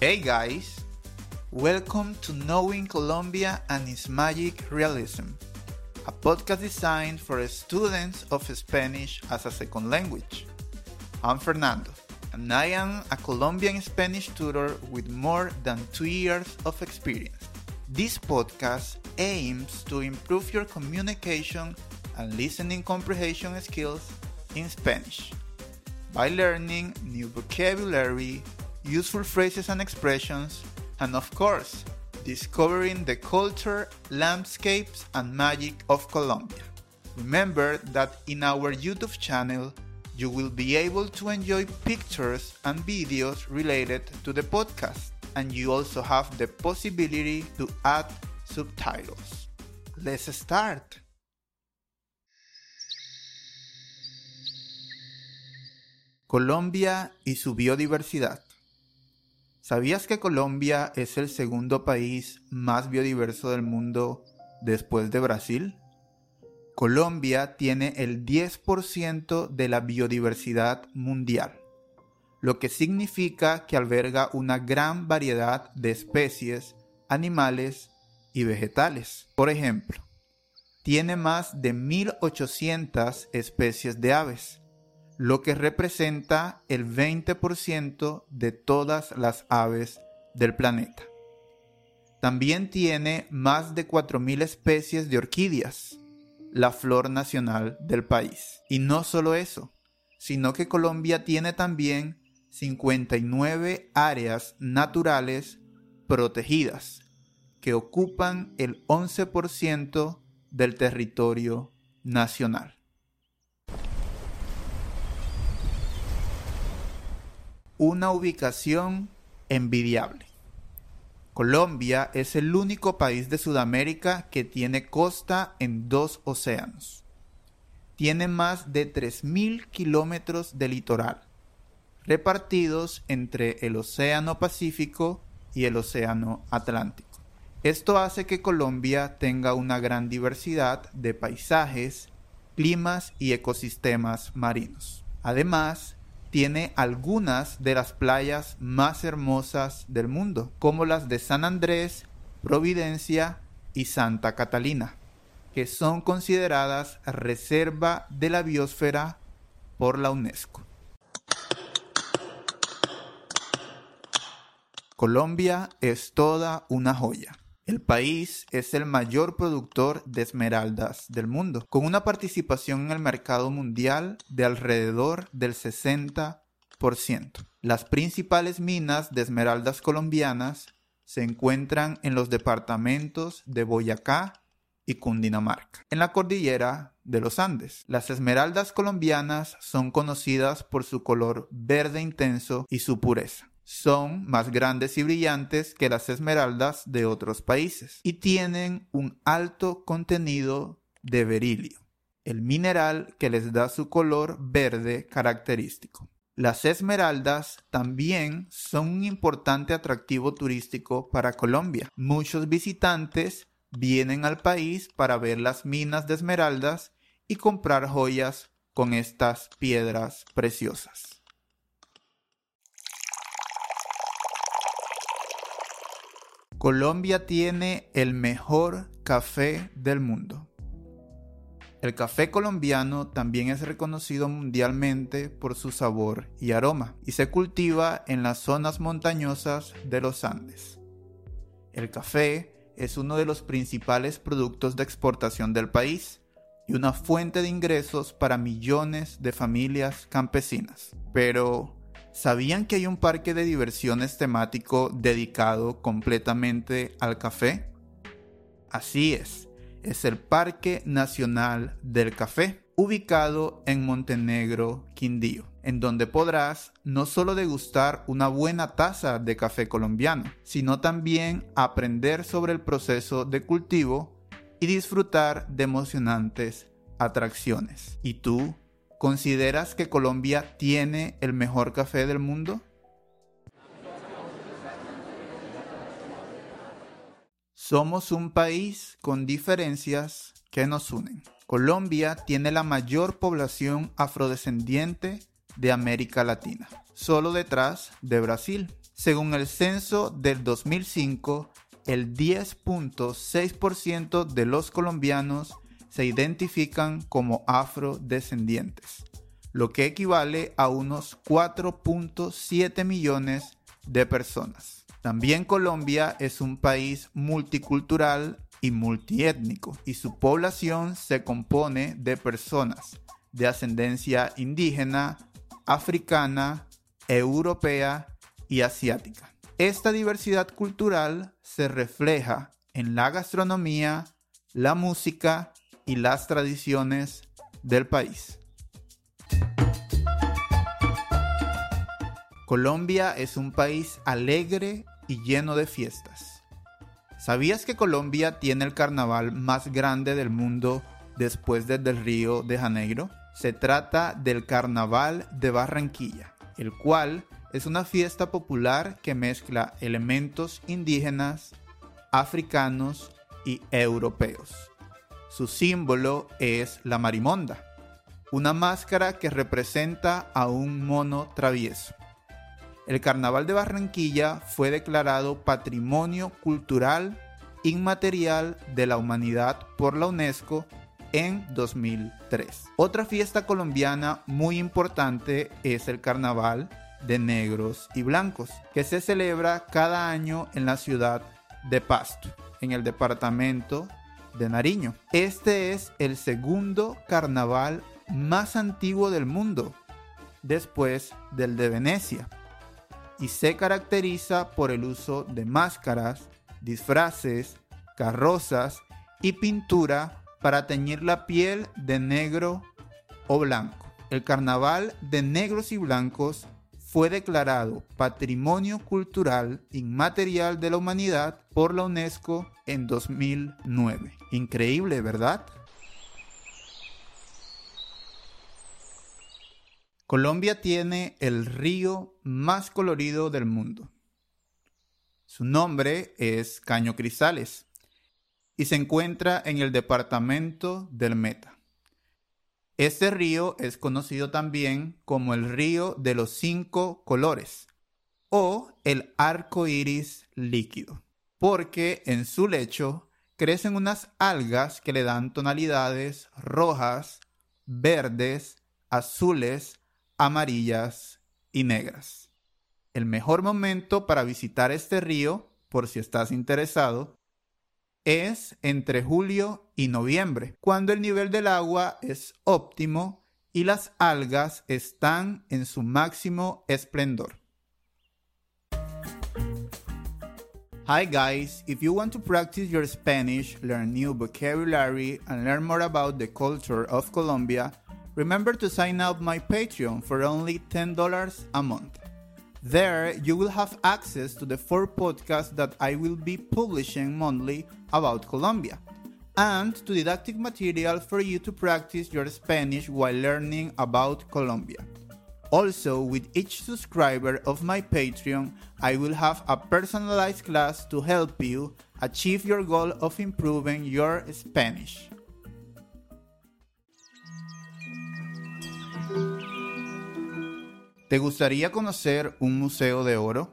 Hey guys, welcome to Knowing Colombia and its Magic Realism, a podcast designed for students of Spanish as a second language. I'm Fernando, and I am a Colombian Spanish tutor with more than two years of experience. This podcast aims to improve your communication and listening comprehension skills in Spanish by learning new vocabulary useful phrases and expressions, and of course, discovering the culture, landscapes, and magic of Colombia. Remember that in our YouTube channel, you will be able to enjoy pictures and videos related to the podcast, and you also have the possibility to add subtitles. Let's start! Colombia y su biodiversidad. ¿Sabías que Colombia es el segundo país más biodiverso del mundo después de Brasil? Colombia tiene el 10% de la biodiversidad mundial, lo que significa que alberga una gran variedad de especies, animales y vegetales. Por ejemplo, tiene más de 1.800 especies de aves, lo que representa el 20% de todas las aves del planeta. También tiene más de 4.000 especies de orquídeas, la flor nacional del país. Y no solo eso, sino que Colombia tiene también 59 áreas naturales protegidas, que ocupan el 11% del territorio nacional. Una ubicación envidiable. Colombia es el único país de Sudamérica que tiene costa en dos océanos. Tiene más de 3.000 kilómetros de litoral, repartidos entre el Océano Pacífico y el Océano Atlántico. Esto hace que Colombia tenga una gran diversidad de paisajes, climas y ecosistemas marinos. Además, tiene algunas de las playas más hermosas del mundo, como las de San Andrés, Providencia y Santa Catalina, que son consideradas reserva de la biosfera por la UNESCO. Colombia es toda una joya. El país es el mayor productor de esmeraldas del mundo, con una participación en el mercado mundial de alrededor del 60%. Las principales minas de esmeraldas colombianas se encuentran en los departamentos de Boyacá y Cundinamarca, en la cordillera de los Andes. Las esmeraldas colombianas son conocidas por su color verde intenso y su pureza son más grandes y brillantes que las esmeraldas de otros países y tienen un alto contenido de berilio, el mineral que les da su color verde característico. Las esmeraldas también son un importante atractivo turístico para Colombia. Muchos visitantes vienen al país para ver las minas de esmeraldas y comprar joyas con estas piedras preciosas. Colombia tiene el mejor café del mundo. El café colombiano también es reconocido mundialmente por su sabor y aroma y se cultiva en las zonas montañosas de los Andes. El café es uno de los principales productos de exportación del país y una fuente de ingresos para millones de familias campesinas. Pero, ¿Sabían que hay un parque de diversiones temático dedicado completamente al café? Así es, es el Parque Nacional del Café, ubicado en Montenegro, Quindío, en donde podrás no solo degustar una buena taza de café colombiano, sino también aprender sobre el proceso de cultivo y disfrutar de emocionantes atracciones. ¿Y tú? ¿Consideras que Colombia tiene el mejor café del mundo? Somos un país con diferencias que nos unen. Colombia tiene la mayor población afrodescendiente de América Latina, solo detrás de Brasil. Según el censo del 2005, el 10.6% de los colombianos se identifican como afrodescendientes, lo que equivale a unos 4.7 millones de personas. También Colombia es un país multicultural y multiétnico y su población se compone de personas de ascendencia indígena, africana, europea y asiática. Esta diversidad cultural se refleja en la gastronomía, la música y las tradiciones del país. Colombia es un país alegre y lleno de fiestas. ¿Sabías que Colombia tiene el carnaval más grande del mundo después del del Río de Janeiro? Se trata del Carnaval de Barranquilla, el cual es una fiesta popular que mezcla elementos indígenas, africanos y europeos. Su símbolo es la marimonda, una máscara que representa a un mono travieso. El Carnaval de Barranquilla fue declarado Patrimonio Cultural Inmaterial de la Humanidad por la UNESCO en 2003. Otra fiesta colombiana muy importante es el Carnaval de Negros y Blancos, que se celebra cada año en la ciudad de Pasto, en el departamento de Nariño. Este es el segundo carnaval más antiguo del mundo, después del de Venecia, y se caracteriza por el uso de máscaras, disfraces, carrozas y pintura para teñir la piel de negro o blanco. El carnaval de negros y blancos fue declarado Patrimonio Cultural Inmaterial de la Humanidad por la UNESCO en 2009. Increíble, ¿verdad? Colombia tiene el río más colorido del mundo. Su nombre es Caño Cristales y se encuentra en el departamento del Meta. Este río es conocido también como el río de los cinco colores o el arco iris líquido, porque en su lecho crecen unas algas que le dan tonalidades rojas, verdes, azules, amarillas y negras. El mejor momento para visitar este río, por si estás interesado, es entre julio y noviembre, cuando el nivel del agua es óptimo y las algas están en su máximo esplendor. Hi guys, if you want to practice your Spanish, learn new vocabulary, and learn more about the culture of Colombia, remember to sign up my Patreon for only $10 a month. There, you will have access to the four podcasts that I will be publishing monthly about Colombia, and to didactic material for you to practice your Spanish while learning about Colombia. Also, with each subscriber of my Patreon, I will have a personalized class to help you achieve your goal of improving your Spanish. ¿Te gustaría conocer un museo de oro?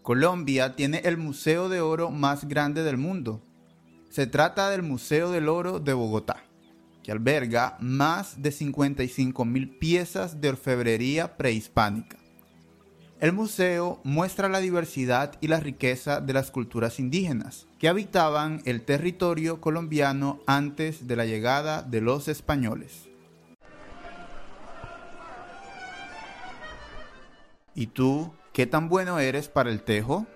Colombia tiene el museo de oro más grande del mundo. Se trata del Museo del Oro de Bogotá, que alberga más de 55 mil piezas de orfebrería prehispánica. El museo muestra la diversidad y la riqueza de las culturas indígenas que habitaban el territorio colombiano antes de la llegada de los españoles. ¿Y tú qué tan bueno eres para el tejo?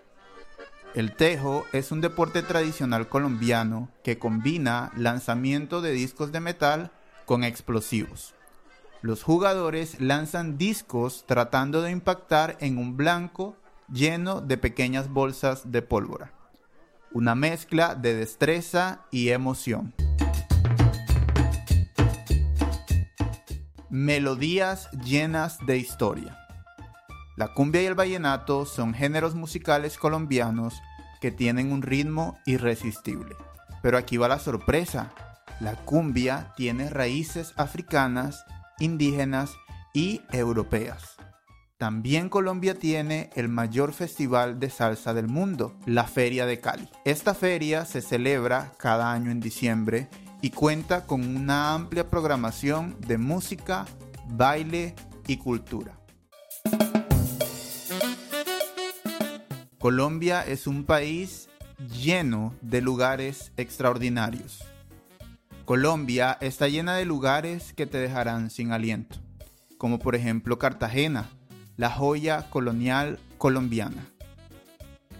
El tejo es un deporte tradicional colombiano que combina lanzamiento de discos de metal con explosivos. Los jugadores lanzan discos tratando de impactar en un blanco lleno de pequeñas bolsas de pólvora. Una mezcla de destreza y emoción. Melodías llenas de historia. La cumbia y el vallenato son géneros musicales colombianos que tienen un ritmo irresistible. Pero aquí va la sorpresa. La cumbia tiene raíces africanas, indígenas y europeas. también Colombia tiene el mayor festival de salsa del mundo, la Feria de Cali. Esta feria se celebra cada año en diciembre y cuenta con una amplia programación de música, baile y cultura. Colombia es un país lleno de lugares extraordinarios. Colombia está llena de lugares que te dejarán sin aliento, como por ejemplo Cartagena, la joya colonial colombiana.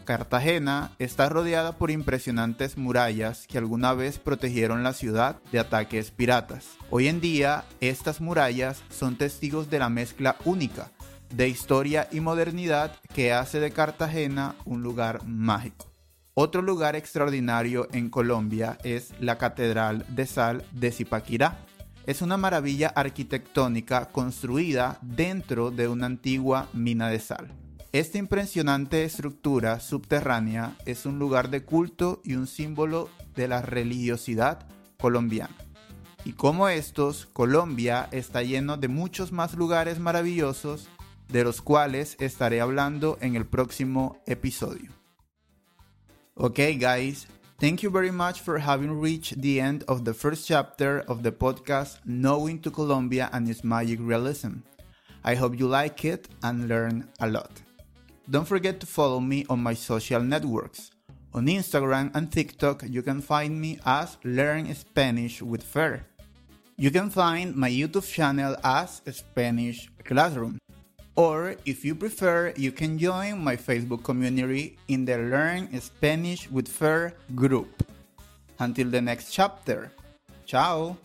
Cartagena está rodeada por impresionantes murallas que alguna vez protegieron la ciudad de ataques piratas. Hoy en día, estas murallas son testigos de la mezcla única de historia y modernidad que hace de Cartagena un lugar mágico. Otro lugar extraordinario en Colombia es la Catedral de Sal de Zipaquirá. Es una maravilla arquitectónica construida dentro de una antigua mina de sal. Esta impresionante estructura subterránea es un lugar de culto y un símbolo de la religiosidad colombiana. Y como estos, Colombia está lleno de muchos más lugares maravillosos de los cuales estaré hablando en el próximo episodio. Okay, guys, thank you very much for having reached the end of the first chapter of the podcast Knowing to Colombia and its Magic Realism. I hope you like it and learn a lot. Don't forget to follow me on my social networks. On Instagram and TikTok, you can find me as Learn Spanish with Fer. You can find my YouTube channel as Spanish Classroom. Or if you prefer, you can join my Facebook community in the Learn Spanish with Fair group. Until the next chapter. Ciao!